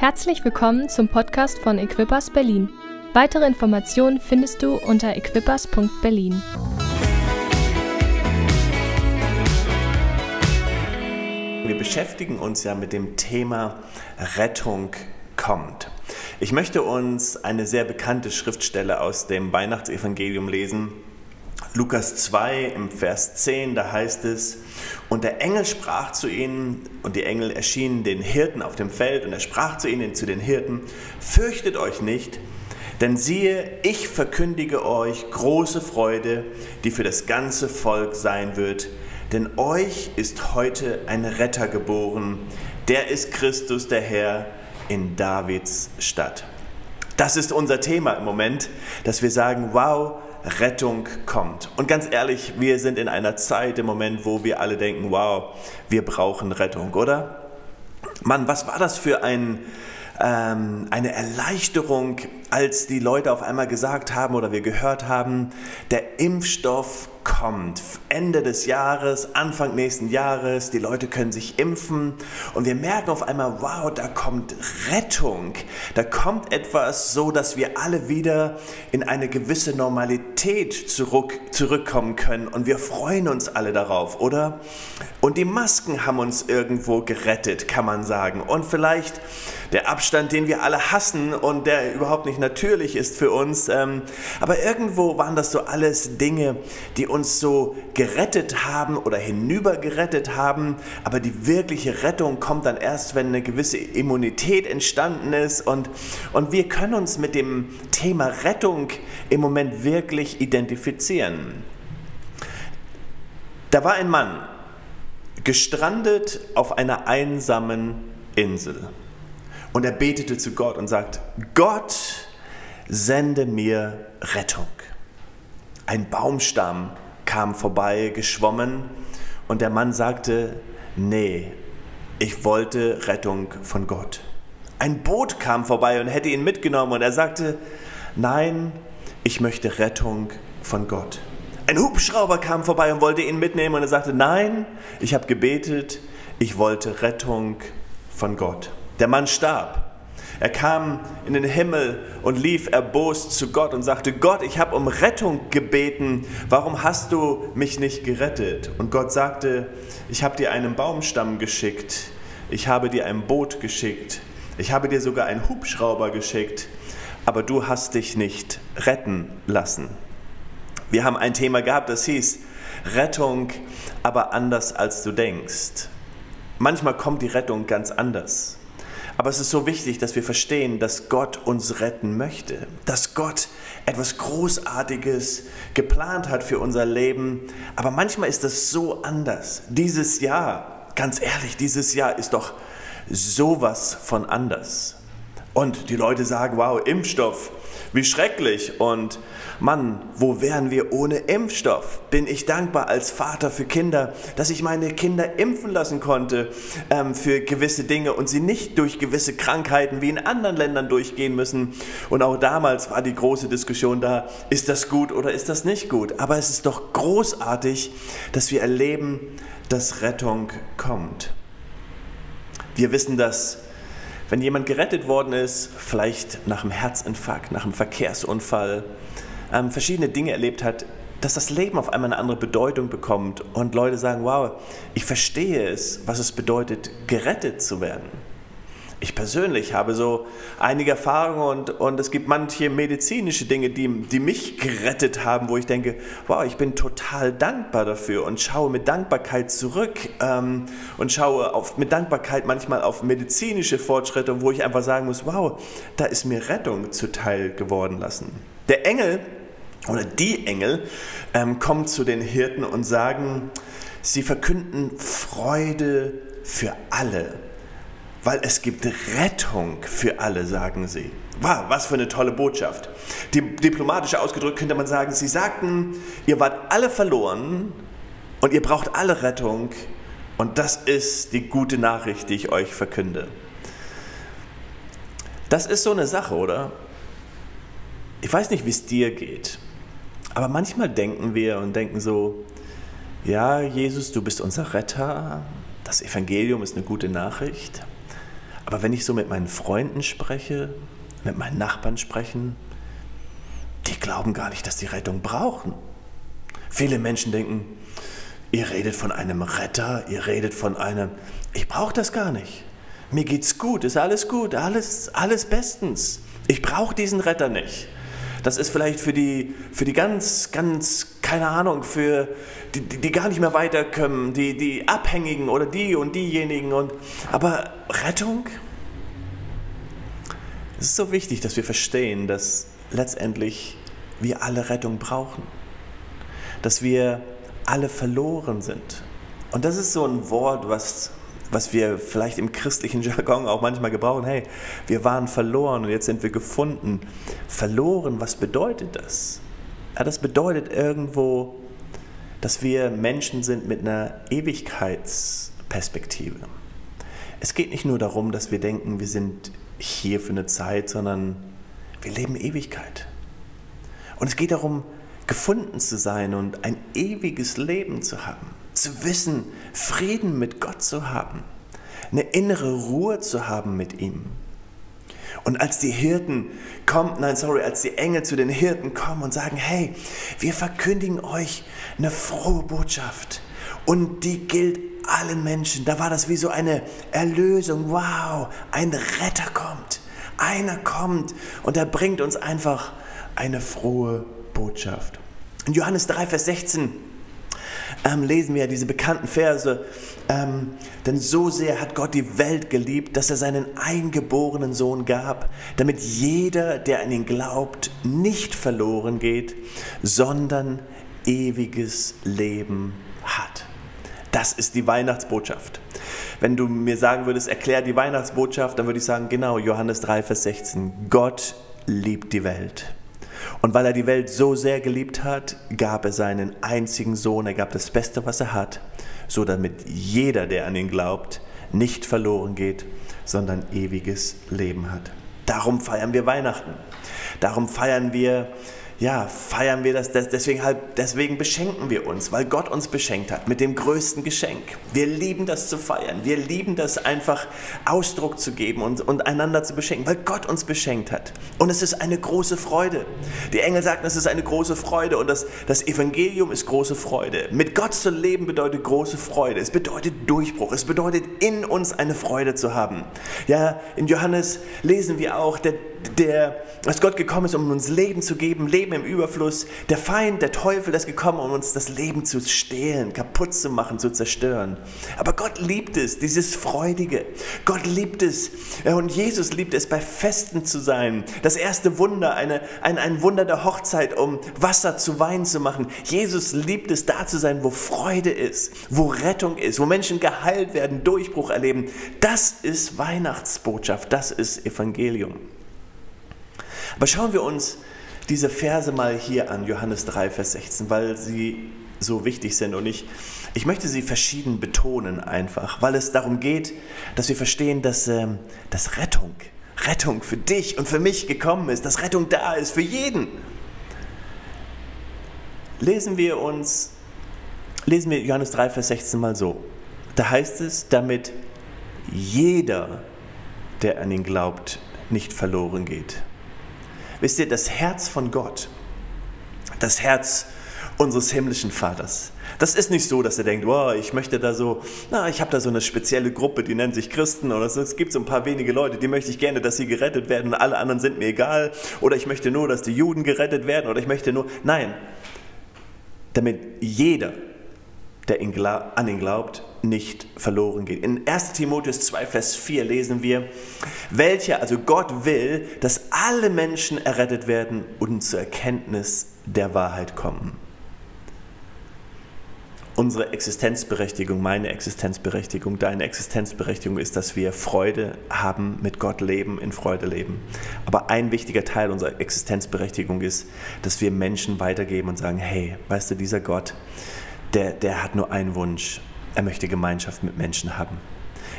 Herzlich willkommen zum Podcast von Equippers Berlin. Weitere Informationen findest du unter equippers.berlin. Wir beschäftigen uns ja mit dem Thema Rettung kommt. Ich möchte uns eine sehr bekannte Schriftstelle aus dem Weihnachtsevangelium lesen. Lukas 2 im Vers 10, da heißt es, und der Engel sprach zu ihnen, und die Engel erschienen den Hirten auf dem Feld, und er sprach zu ihnen, zu den Hirten, fürchtet euch nicht, denn siehe, ich verkündige euch große Freude, die für das ganze Volk sein wird, denn euch ist heute ein Retter geboren, der ist Christus der Herr in Davids Stadt. Das ist unser Thema im Moment, dass wir sagen, wow, Rettung kommt. Und ganz ehrlich, wir sind in einer Zeit im Moment, wo wir alle denken, wow, wir brauchen Rettung, oder? Mann, was war das für ein, ähm, eine Erleichterung, als die Leute auf einmal gesagt haben oder wir gehört haben, der Impfstoff kommt. Ende des Jahres, Anfang nächsten Jahres, die Leute können sich impfen und wir merken auf einmal, wow, da kommt Rettung. Da kommt etwas so, dass wir alle wieder in eine gewisse Normalität zurück, zurückkommen können und wir freuen uns alle darauf, oder? Und die Masken haben uns irgendwo gerettet, kann man sagen. Und vielleicht der Abstand, den wir alle hassen und der überhaupt nicht natürlich ist für uns. Ähm, aber irgendwo waren das so alles Dinge, die uns so gerettet haben oder hinübergerettet haben. Aber die wirkliche Rettung kommt dann erst, wenn eine gewisse Immunität entstanden ist. Und, und wir können uns mit dem Thema Rettung im Moment wirklich identifizieren. Da war ein Mann, gestrandet auf einer einsamen Insel. Und er betete zu Gott und sagt, Gott, sende mir Rettung. Ein Baumstamm kam vorbei, geschwommen, und der Mann sagte, nee, ich wollte Rettung von Gott. Ein Boot kam vorbei und hätte ihn mitgenommen, und er sagte, nein, ich möchte Rettung von Gott. Ein Hubschrauber kam vorbei und wollte ihn mitnehmen, und er sagte, nein, ich habe gebetet, ich wollte Rettung von Gott. Der Mann starb. Er kam in den Himmel und lief erbost zu Gott und sagte, Gott, ich habe um Rettung gebeten, warum hast du mich nicht gerettet? Und Gott sagte, ich habe dir einen Baumstamm geschickt, ich habe dir ein Boot geschickt, ich habe dir sogar einen Hubschrauber geschickt, aber du hast dich nicht retten lassen. Wir haben ein Thema gehabt, das hieß Rettung, aber anders als du denkst. Manchmal kommt die Rettung ganz anders. Aber es ist so wichtig, dass wir verstehen, dass Gott uns retten möchte, dass Gott etwas Großartiges geplant hat für unser Leben. Aber manchmal ist das so anders. Dieses Jahr, ganz ehrlich, dieses Jahr ist doch sowas von anders. Und die Leute sagen, wow, Impfstoff, wie schrecklich. Und Mann, wo wären wir ohne Impfstoff? Bin ich dankbar als Vater für Kinder, dass ich meine Kinder impfen lassen konnte ähm, für gewisse Dinge und sie nicht durch gewisse Krankheiten wie in anderen Ländern durchgehen müssen. Und auch damals war die große Diskussion da, ist das gut oder ist das nicht gut? Aber es ist doch großartig, dass wir erleben, dass Rettung kommt. Wir wissen, dass wenn jemand gerettet worden ist, vielleicht nach einem Herzinfarkt, nach einem Verkehrsunfall, ähm, verschiedene Dinge erlebt hat, dass das Leben auf einmal eine andere Bedeutung bekommt und Leute sagen, wow, ich verstehe es, was es bedeutet, gerettet zu werden. Ich persönlich habe so einige Erfahrungen und, und es gibt manche medizinische Dinge, die, die mich gerettet haben, wo ich denke, wow, ich bin total dankbar dafür und schaue mit Dankbarkeit zurück ähm, und schaue auf, mit Dankbarkeit manchmal auf medizinische Fortschritte, wo ich einfach sagen muss, wow, da ist mir Rettung zuteil geworden lassen. Der Engel oder die Engel ähm, kommen zu den Hirten und sagen, sie verkünden Freude für alle weil es gibt Rettung für alle, sagen sie. Wow, was für eine tolle Botschaft. Diplomatisch ausgedrückt könnte man sagen, sie sagten, ihr wart alle verloren und ihr braucht alle Rettung und das ist die gute Nachricht, die ich euch verkünde. Das ist so eine Sache, oder? Ich weiß nicht, wie es dir geht, aber manchmal denken wir und denken so, ja, Jesus, du bist unser Retter, das Evangelium ist eine gute Nachricht. Aber wenn ich so mit meinen Freunden spreche, mit meinen Nachbarn sprechen, die glauben gar nicht, dass die Rettung brauchen. Viele Menschen denken, ihr redet von einem Retter, ihr redet von einem, ich brauche das gar nicht. Mir geht's gut, ist alles gut, alles, alles bestens. Ich brauche diesen Retter nicht. Das ist vielleicht für die, für die ganz, ganz, keine Ahnung, für die, die, die gar nicht mehr weiterkommen, die, die Abhängigen oder die und diejenigen. Und, aber Rettung? Es ist so wichtig, dass wir verstehen, dass letztendlich wir alle Rettung brauchen. Dass wir alle verloren sind. Und das ist so ein Wort, was was wir vielleicht im christlichen Jargon auch manchmal gebrauchen, hey, wir waren verloren und jetzt sind wir gefunden. Verloren, was bedeutet das? Ja, das bedeutet irgendwo, dass wir Menschen sind mit einer Ewigkeitsperspektive. Es geht nicht nur darum, dass wir denken, wir sind hier für eine Zeit, sondern wir leben Ewigkeit. Und es geht darum, gefunden zu sein und ein ewiges Leben zu haben zu wissen, Frieden mit Gott zu haben, eine innere Ruhe zu haben mit ihm. Und als die Hirten kommen, nein, sorry, als die Engel zu den Hirten kommen und sagen, hey, wir verkündigen euch eine frohe Botschaft und die gilt allen Menschen. Da war das wie so eine Erlösung. Wow, ein Retter kommt. Einer kommt und er bringt uns einfach eine frohe Botschaft. In Johannes 3, Vers 16 ähm, lesen wir diese bekannten Verse. Ähm, denn so sehr hat Gott die Welt geliebt, dass er seinen eingeborenen Sohn gab, damit jeder, der an ihn glaubt, nicht verloren geht, sondern ewiges Leben hat. Das ist die Weihnachtsbotschaft. Wenn du mir sagen würdest, erklär die Weihnachtsbotschaft, dann würde ich sagen, genau, Johannes 3, Vers 16. Gott liebt die Welt. Und weil er die Welt so sehr geliebt hat, gab er seinen einzigen Sohn, er gab das Beste, was er hat, so damit jeder, der an ihn glaubt, nicht verloren geht, sondern ewiges Leben hat. Darum feiern wir Weihnachten. Darum feiern wir ja, feiern wir das, deswegen, halt, deswegen beschenken wir uns, weil Gott uns beschenkt hat mit dem größten Geschenk. Wir lieben das zu feiern, wir lieben das einfach Ausdruck zu geben und, und einander zu beschenken, weil Gott uns beschenkt hat. Und es ist eine große Freude. Die Engel sagten, es ist eine große Freude und das, das Evangelium ist große Freude. Mit Gott zu leben bedeutet große Freude. Es bedeutet Durchbruch. Es bedeutet in uns eine Freude zu haben. Ja, in Johannes lesen wir auch, der, der, dass Gott gekommen ist, um uns Leben zu geben, Leben im Überfluss. Der Feind, der Teufel, ist gekommen, um uns das Leben zu stehlen, kaputt zu machen, zu zerstören. Aber Gott liebt es, dieses Freudige. Gott liebt es und Jesus liebt es, bei Festen zu sein. Das erste Wunder, eine, ein, ein Wunder der Hochzeit, um Wasser zu Wein zu machen. Jesus liebt es, da zu sein, wo Freude ist, wo Rettung ist, wo Menschen geheilt werden, Durchbruch erleben. Das ist Weihnachtsbotschaft, das ist Evangelium. Aber schauen wir uns diese Verse mal hier an, Johannes 3, Vers 16, weil sie so wichtig sind und ich, ich möchte sie verschieden betonen einfach, weil es darum geht, dass wir verstehen, dass, ähm, dass Rettung, Rettung für dich und für mich gekommen ist, dass Rettung da ist für jeden. Lesen wir uns, lesen wir Johannes 3, Vers 16 mal so. Da heißt es, damit jeder, der an ihn glaubt, nicht verloren geht. Wisst ihr, das Herz von Gott, das Herz unseres himmlischen Vaters, das ist nicht so, dass er denkt, wow, ich möchte da so, na, ich habe da so eine spezielle Gruppe, die nennt sich Christen oder es gibt so ein paar wenige Leute, die möchte ich gerne, dass sie gerettet werden. Und alle anderen sind mir egal. Oder ich möchte nur, dass die Juden gerettet werden. Oder ich möchte nur, nein, damit jeder, der an ihn glaubt, nicht verloren geht. In 1 Timotheus 2, Vers 4 lesen wir, welcher, also Gott will, dass alle Menschen errettet werden und zur Erkenntnis der Wahrheit kommen. Unsere Existenzberechtigung, meine Existenzberechtigung, deine Existenzberechtigung ist, dass wir Freude haben, mit Gott leben, in Freude leben. Aber ein wichtiger Teil unserer Existenzberechtigung ist, dass wir Menschen weitergeben und sagen, hey, weißt du, dieser Gott, der, der hat nur einen Wunsch er möchte Gemeinschaft mit Menschen haben.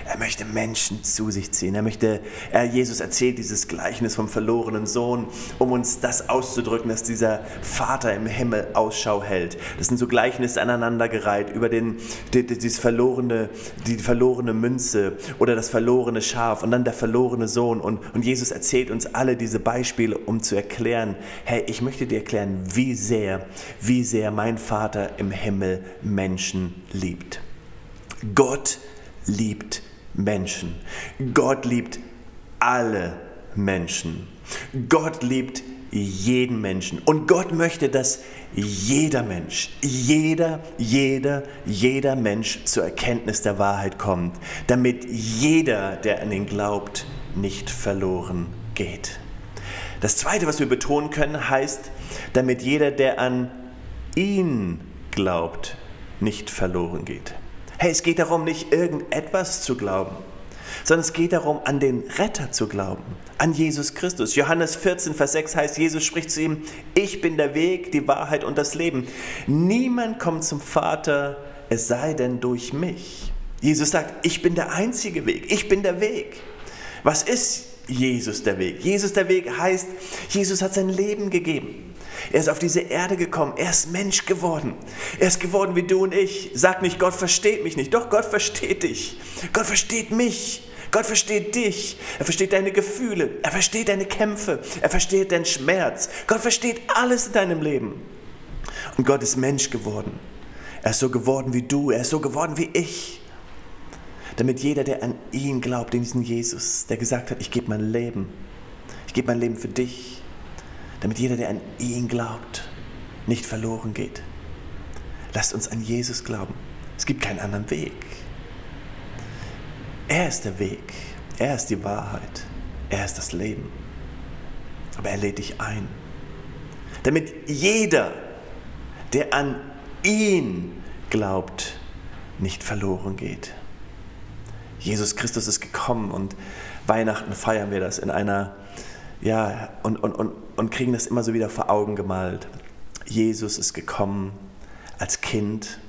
Er möchte Menschen zu sich ziehen. Er möchte, er, Jesus erzählt dieses Gleichnis vom verlorenen Sohn, um uns das auszudrücken, dass dieser Vater im Himmel Ausschau hält. Das sind so Gleichnisse aneinandergereiht über den, die, dieses verlorene, die verlorene Münze oder das verlorene Schaf und dann der verlorene Sohn. Und, und Jesus erzählt uns alle diese Beispiele, um zu erklären, hey, ich möchte dir erklären, wie sehr, wie sehr mein Vater im Himmel Menschen liebt. Gott liebt Menschen. Gott liebt alle Menschen. Gott liebt jeden Menschen. Und Gott möchte, dass jeder Mensch, jeder, jeder, jeder Mensch zur Erkenntnis der Wahrheit kommt, damit jeder, der an ihn glaubt, nicht verloren geht. Das Zweite, was wir betonen können, heißt, damit jeder, der an ihn glaubt, nicht verloren geht. Hey, es geht darum, nicht irgendetwas zu glauben, sondern es geht darum, an den Retter zu glauben, an Jesus Christus. Johannes 14, Vers 6 heißt, Jesus spricht zu ihm, ich bin der Weg, die Wahrheit und das Leben. Niemand kommt zum Vater, es sei denn durch mich. Jesus sagt, ich bin der einzige Weg, ich bin der Weg. Was ist Jesus der Weg? Jesus der Weg heißt, Jesus hat sein Leben gegeben. Er ist auf diese Erde gekommen. Er ist Mensch geworden. Er ist geworden wie du und ich. Sag nicht, Gott versteht mich nicht. Doch, Gott versteht dich. Gott versteht mich. Gott versteht dich. Er versteht deine Gefühle. Er versteht deine Kämpfe. Er versteht deinen Schmerz. Gott versteht alles in deinem Leben. Und Gott ist Mensch geworden. Er ist so geworden wie du. Er ist so geworden wie ich. Damit jeder, der an ihn glaubt, in diesen Jesus, der gesagt hat, ich gebe mein Leben. Ich gebe mein Leben für dich damit jeder, der an ihn glaubt, nicht verloren geht. Lasst uns an Jesus glauben. Es gibt keinen anderen Weg. Er ist der Weg. Er ist die Wahrheit. Er ist das Leben. Aber er lädt dich ein. Damit jeder, der an ihn glaubt, nicht verloren geht. Jesus Christus ist gekommen und Weihnachten feiern wir das in einer ja, und, und, und, und kriegen das immer so wieder vor Augen gemalt. Jesus ist gekommen als Kind,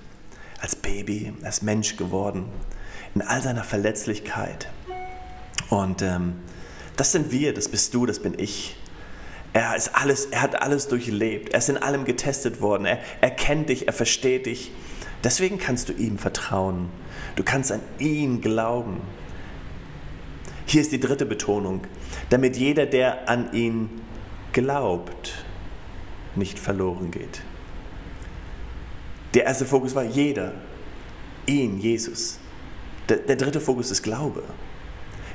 als Baby, als Mensch geworden, in all seiner Verletzlichkeit. Und ähm, das sind wir, das bist du, das bin ich. Er, ist alles, er hat alles durchlebt, er ist in allem getestet worden, er, er kennt dich, er versteht dich. Deswegen kannst du ihm vertrauen. Du kannst an ihn glauben. Hier ist die dritte Betonung, damit jeder, der an ihn glaubt, nicht verloren geht. Der erste Fokus war jeder, ihn, Jesus. Der, der dritte Fokus ist Glaube.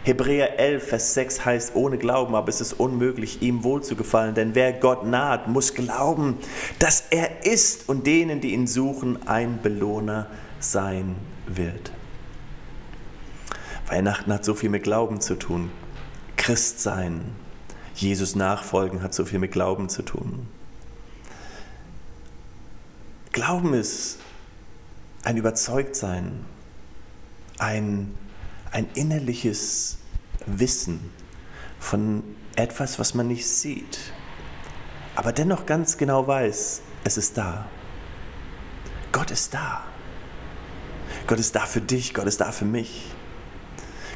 Hebräer 11, Vers 6 heißt, ohne Glauben aber ist es unmöglich, ihm wohlzugefallen, denn wer Gott naht, muss glauben, dass er ist und denen, die ihn suchen, ein Belohner sein wird. Weihnachten hat so viel mit Glauben zu tun. Christ sein, Jesus nachfolgen hat so viel mit Glauben zu tun. Glauben ist ein Überzeugtsein, ein, ein innerliches Wissen von etwas, was man nicht sieht, aber dennoch ganz genau weiß, es ist da. Gott ist da. Gott ist da für dich, Gott ist da für mich.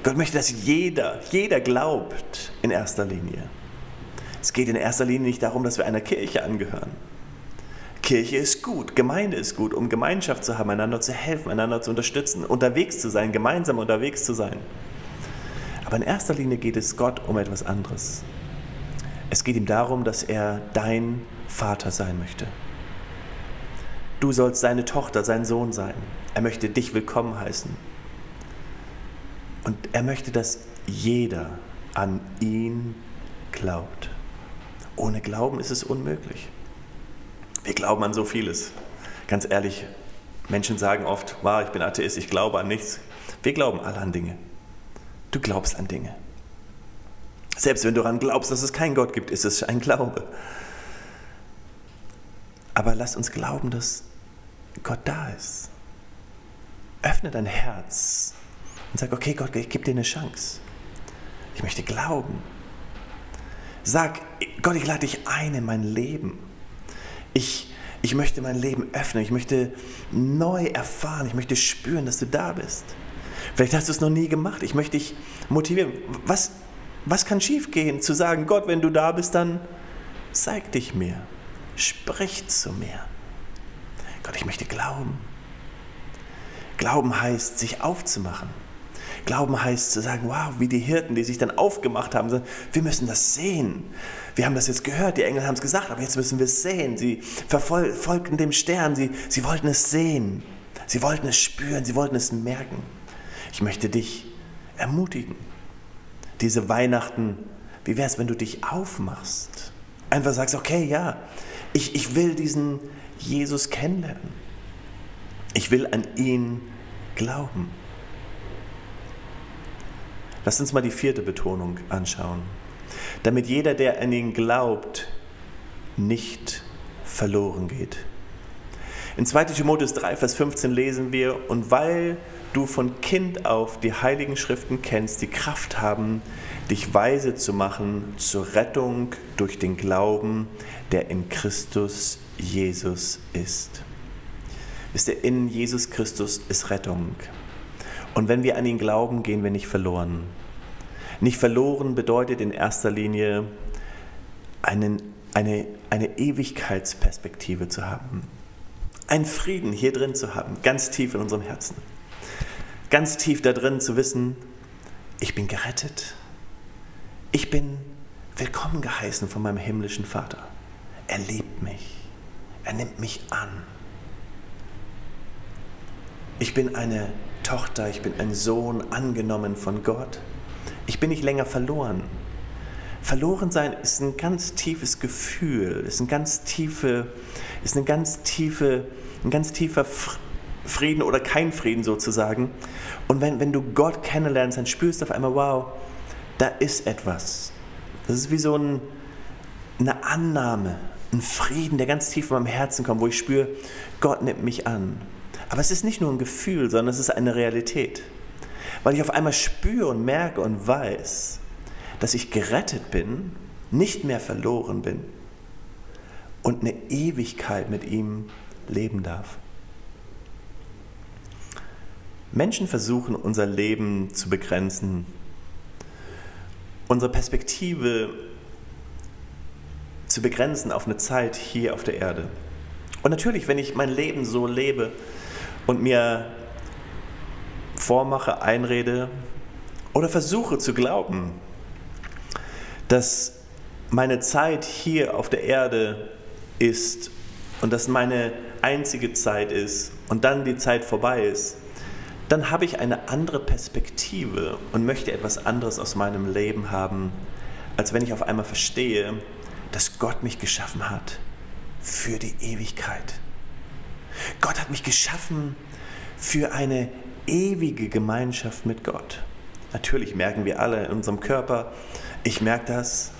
Gott möchte, dass jeder, jeder glaubt in erster Linie. Es geht in erster Linie nicht darum, dass wir einer Kirche angehören. Kirche ist gut, Gemeinde ist gut, um Gemeinschaft zu haben, einander zu helfen, einander zu unterstützen, unterwegs zu sein, gemeinsam unterwegs zu sein. Aber in erster Linie geht es Gott um etwas anderes. Es geht ihm darum, dass er dein Vater sein möchte. Du sollst seine Tochter, sein Sohn sein. Er möchte dich willkommen heißen. Und er möchte, dass jeder an ihn glaubt. Ohne Glauben ist es unmöglich. Wir glauben an so vieles. Ganz ehrlich, Menschen sagen oft, wow, ich bin Atheist, ich glaube an nichts. Wir glauben alle an Dinge. Du glaubst an Dinge. Selbst wenn du daran glaubst, dass es keinen Gott gibt, ist es ein Glaube. Aber lass uns glauben, dass Gott da ist. Öffne dein Herz und sag, okay Gott, ich gebe dir eine Chance. Ich möchte glauben. Sag, Gott, ich lade dich ein in mein Leben. Ich, ich möchte mein Leben öffnen. Ich möchte neu erfahren. Ich möchte spüren, dass du da bist. Vielleicht hast du es noch nie gemacht. Ich möchte dich motivieren. Was, was kann schiefgehen? Zu sagen, Gott, wenn du da bist, dann zeig dich mir. Sprich zu mir. Gott, ich möchte glauben. Glauben heißt, sich aufzumachen. Glauben heißt zu sagen, wow, wie die Hirten, die sich dann aufgemacht haben, wir müssen das sehen. Wir haben das jetzt gehört, die Engel haben es gesagt, aber jetzt müssen wir es sehen. Sie verfolgten dem Stern, sie, sie wollten es sehen, sie wollten es spüren, sie wollten es merken. Ich möchte dich ermutigen, diese Weihnachten, wie wäre es, wenn du dich aufmachst? Einfach sagst, okay, ja, ich, ich will diesen Jesus kennenlernen. Ich will an ihn glauben. Lass uns mal die vierte Betonung anschauen. Damit jeder, der an ihn glaubt, nicht verloren geht. In 2 Timotheus 3, Vers 15 lesen wir, und weil du von Kind auf die heiligen Schriften kennst, die Kraft haben, dich weise zu machen zur Rettung durch den Glauben, der in Christus Jesus ist. Wisst ihr, in Jesus Christus ist Rettung. Und wenn wir an ihn glauben, gehen wir nicht verloren. Nicht verloren bedeutet in erster Linie einen, eine, eine Ewigkeitsperspektive zu haben. Einen Frieden hier drin zu haben, ganz tief in unserem Herzen. Ganz tief da drin zu wissen, ich bin gerettet. Ich bin willkommen geheißen von meinem himmlischen Vater. Er liebt mich. Er nimmt mich an. Ich bin eine Tochter, ich bin ein Sohn, angenommen von Gott. Ich bin nicht länger verloren. Verloren sein ist ein ganz tiefes Gefühl, ist ein ganz tiefe, ist eine ganz tiefe, ein ganz tiefer Frieden oder kein Frieden sozusagen. Und wenn, wenn du Gott kennenlernst, dann spürst du auf einmal, wow, da ist etwas. Das ist wie so ein, eine Annahme, ein Frieden, der ganz tief in meinem Herzen kommt, wo ich spüre, Gott nimmt mich an. Aber es ist nicht nur ein Gefühl, sondern es ist eine Realität. Weil ich auf einmal spüre und merke und weiß, dass ich gerettet bin, nicht mehr verloren bin und eine Ewigkeit mit ihm leben darf. Menschen versuchen unser Leben zu begrenzen, unsere Perspektive zu begrenzen auf eine Zeit hier auf der Erde. Und natürlich, wenn ich mein Leben so lebe und mir vormache, einrede oder versuche zu glauben, dass meine Zeit hier auf der Erde ist und dass meine einzige Zeit ist und dann die Zeit vorbei ist, dann habe ich eine andere Perspektive und möchte etwas anderes aus meinem Leben haben, als wenn ich auf einmal verstehe, dass Gott mich geschaffen hat für die Ewigkeit. Gott hat mich geschaffen für eine ewige Gemeinschaft mit Gott. Natürlich merken wir alle in unserem Körper, ich merke das,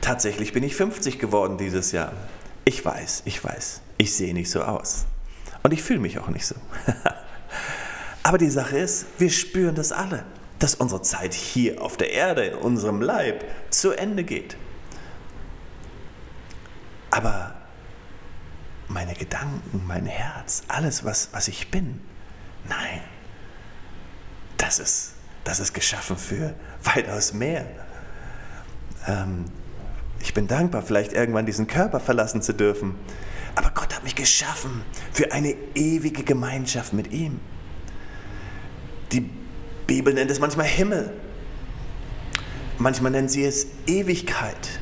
tatsächlich bin ich 50 geworden dieses Jahr. Ich weiß, ich weiß, ich sehe nicht so aus. Und ich fühle mich auch nicht so. Aber die Sache ist, wir spüren das alle, dass unsere Zeit hier auf der Erde, in unserem Leib, zu Ende geht. Aber meine Gedanken, mein Herz, alles, was, was ich bin, nein, das ist, das ist geschaffen für weitaus mehr. Ähm, ich bin dankbar, vielleicht irgendwann diesen Körper verlassen zu dürfen. Aber Gott hat mich geschaffen für eine ewige Gemeinschaft mit ihm. Die Bibel nennt es manchmal Himmel. Manchmal nennt sie es Ewigkeit.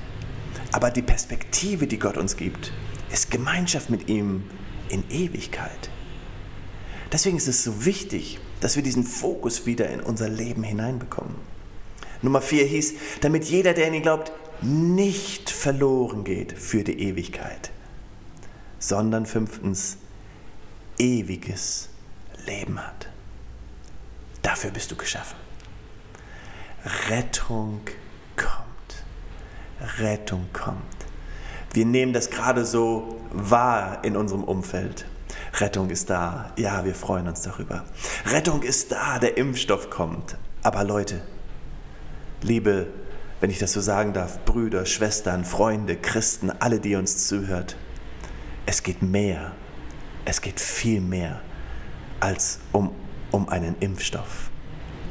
Aber die Perspektive, die Gott uns gibt, ist Gemeinschaft mit ihm in Ewigkeit. Deswegen ist es so wichtig, dass wir diesen Fokus wieder in unser Leben hineinbekommen. Nummer vier hieß, damit jeder, der in ihn glaubt, nicht verloren geht für die Ewigkeit, sondern fünftens ewiges Leben hat. Dafür bist du geschaffen. Rettung kommt. Rettung kommt. Wir nehmen das gerade so wahr in unserem Umfeld. Rettung ist da. Ja, wir freuen uns darüber. Rettung ist da, der Impfstoff kommt. Aber Leute, liebe, wenn ich das so sagen darf, Brüder, Schwestern, Freunde, Christen, alle, die uns zuhört, es geht mehr. Es geht viel mehr als um, um einen Impfstoff.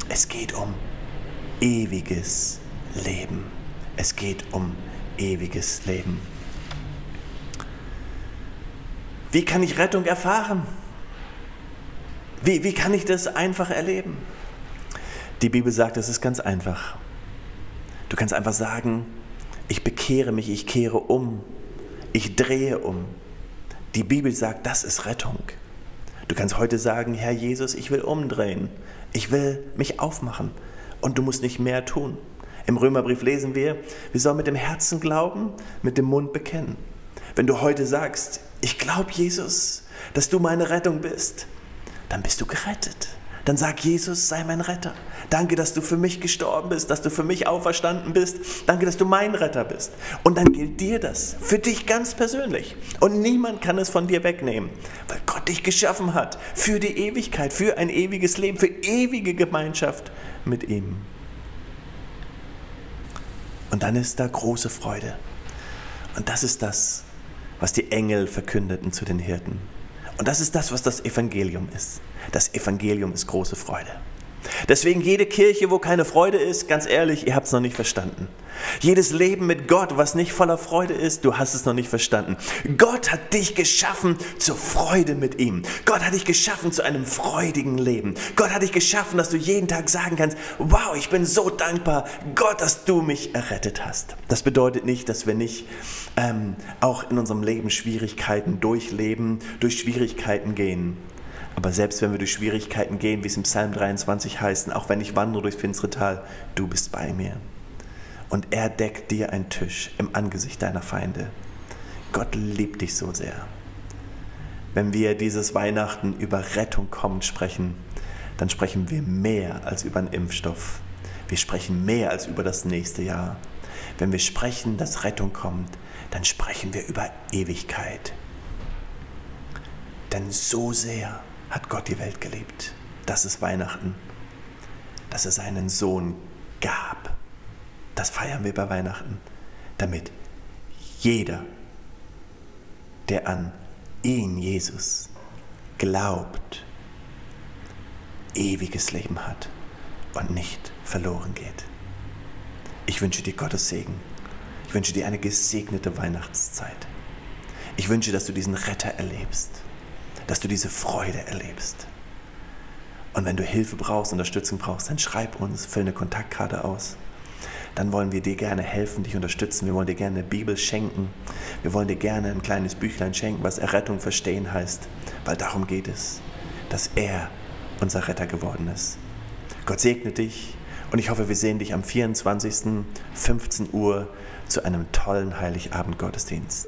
Es geht um ewiges Leben. Es geht um ewiges Leben. Wie kann ich Rettung erfahren? Wie, wie kann ich das einfach erleben? Die Bibel sagt, es ist ganz einfach. Du kannst einfach sagen, ich bekehre mich, ich kehre um, ich drehe um. Die Bibel sagt, das ist Rettung. Du kannst heute sagen, Herr Jesus, ich will umdrehen, ich will mich aufmachen und du musst nicht mehr tun. Im Römerbrief lesen wir, wir sollen mit dem Herzen glauben, mit dem Mund bekennen. Wenn du heute sagst, ich glaube Jesus, dass du meine Rettung bist, dann bist du gerettet. Dann sag Jesus, sei mein Retter. Danke, dass du für mich gestorben bist, dass du für mich auferstanden bist. Danke, dass du mein Retter bist. Und dann gilt dir das, für dich ganz persönlich. Und niemand kann es von dir wegnehmen, weil Gott dich geschaffen hat für die Ewigkeit, für ein ewiges Leben, für ewige Gemeinschaft mit ihm. Und dann ist da große Freude. Und das ist das, was die Engel verkündeten zu den Hirten. Und das ist das, was das Evangelium ist. Das Evangelium ist große Freude. Deswegen jede Kirche, wo keine Freude ist, ganz ehrlich, ihr habt es noch nicht verstanden. Jedes Leben mit Gott, was nicht voller Freude ist, du hast es noch nicht verstanden. Gott hat dich geschaffen zur Freude mit ihm. Gott hat dich geschaffen zu einem freudigen Leben. Gott hat dich geschaffen, dass du jeden Tag sagen kannst, wow, ich bin so dankbar, Gott, dass du mich errettet hast. Das bedeutet nicht, dass wir nicht ähm, auch in unserem Leben Schwierigkeiten durchleben, durch Schwierigkeiten gehen. Aber selbst wenn wir durch Schwierigkeiten gehen, wie es im Psalm 23 heißt, auch wenn ich wandere durchs finstere Tal, du bist bei mir. Und er deckt dir einen Tisch im Angesicht deiner Feinde. Gott liebt dich so sehr. Wenn wir dieses Weihnachten über Rettung kommen sprechen, dann sprechen wir mehr als über einen Impfstoff. Wir sprechen mehr als über das nächste Jahr. Wenn wir sprechen, dass Rettung kommt, dann sprechen wir über Ewigkeit. Denn so sehr hat Gott die Welt geliebt. Das ist Weihnachten. Dass er seinen Sohn gab. Das feiern wir bei Weihnachten. Damit jeder, der an ihn, Jesus, glaubt, ewiges Leben hat und nicht verloren geht. Ich wünsche dir Gottes Segen. Ich wünsche dir eine gesegnete Weihnachtszeit. Ich wünsche, dass du diesen Retter erlebst dass du diese Freude erlebst. Und wenn du Hilfe brauchst, Unterstützung brauchst, dann schreib uns, füll eine Kontaktkarte aus. Dann wollen wir dir gerne helfen, dich unterstützen. Wir wollen dir gerne eine Bibel schenken. Wir wollen dir gerne ein kleines Büchlein schenken, was Errettung verstehen heißt. Weil darum geht es, dass er unser Retter geworden ist. Gott segne dich und ich hoffe, wir sehen dich am 24. 15 Uhr zu einem tollen Heiligabend-Gottesdienst.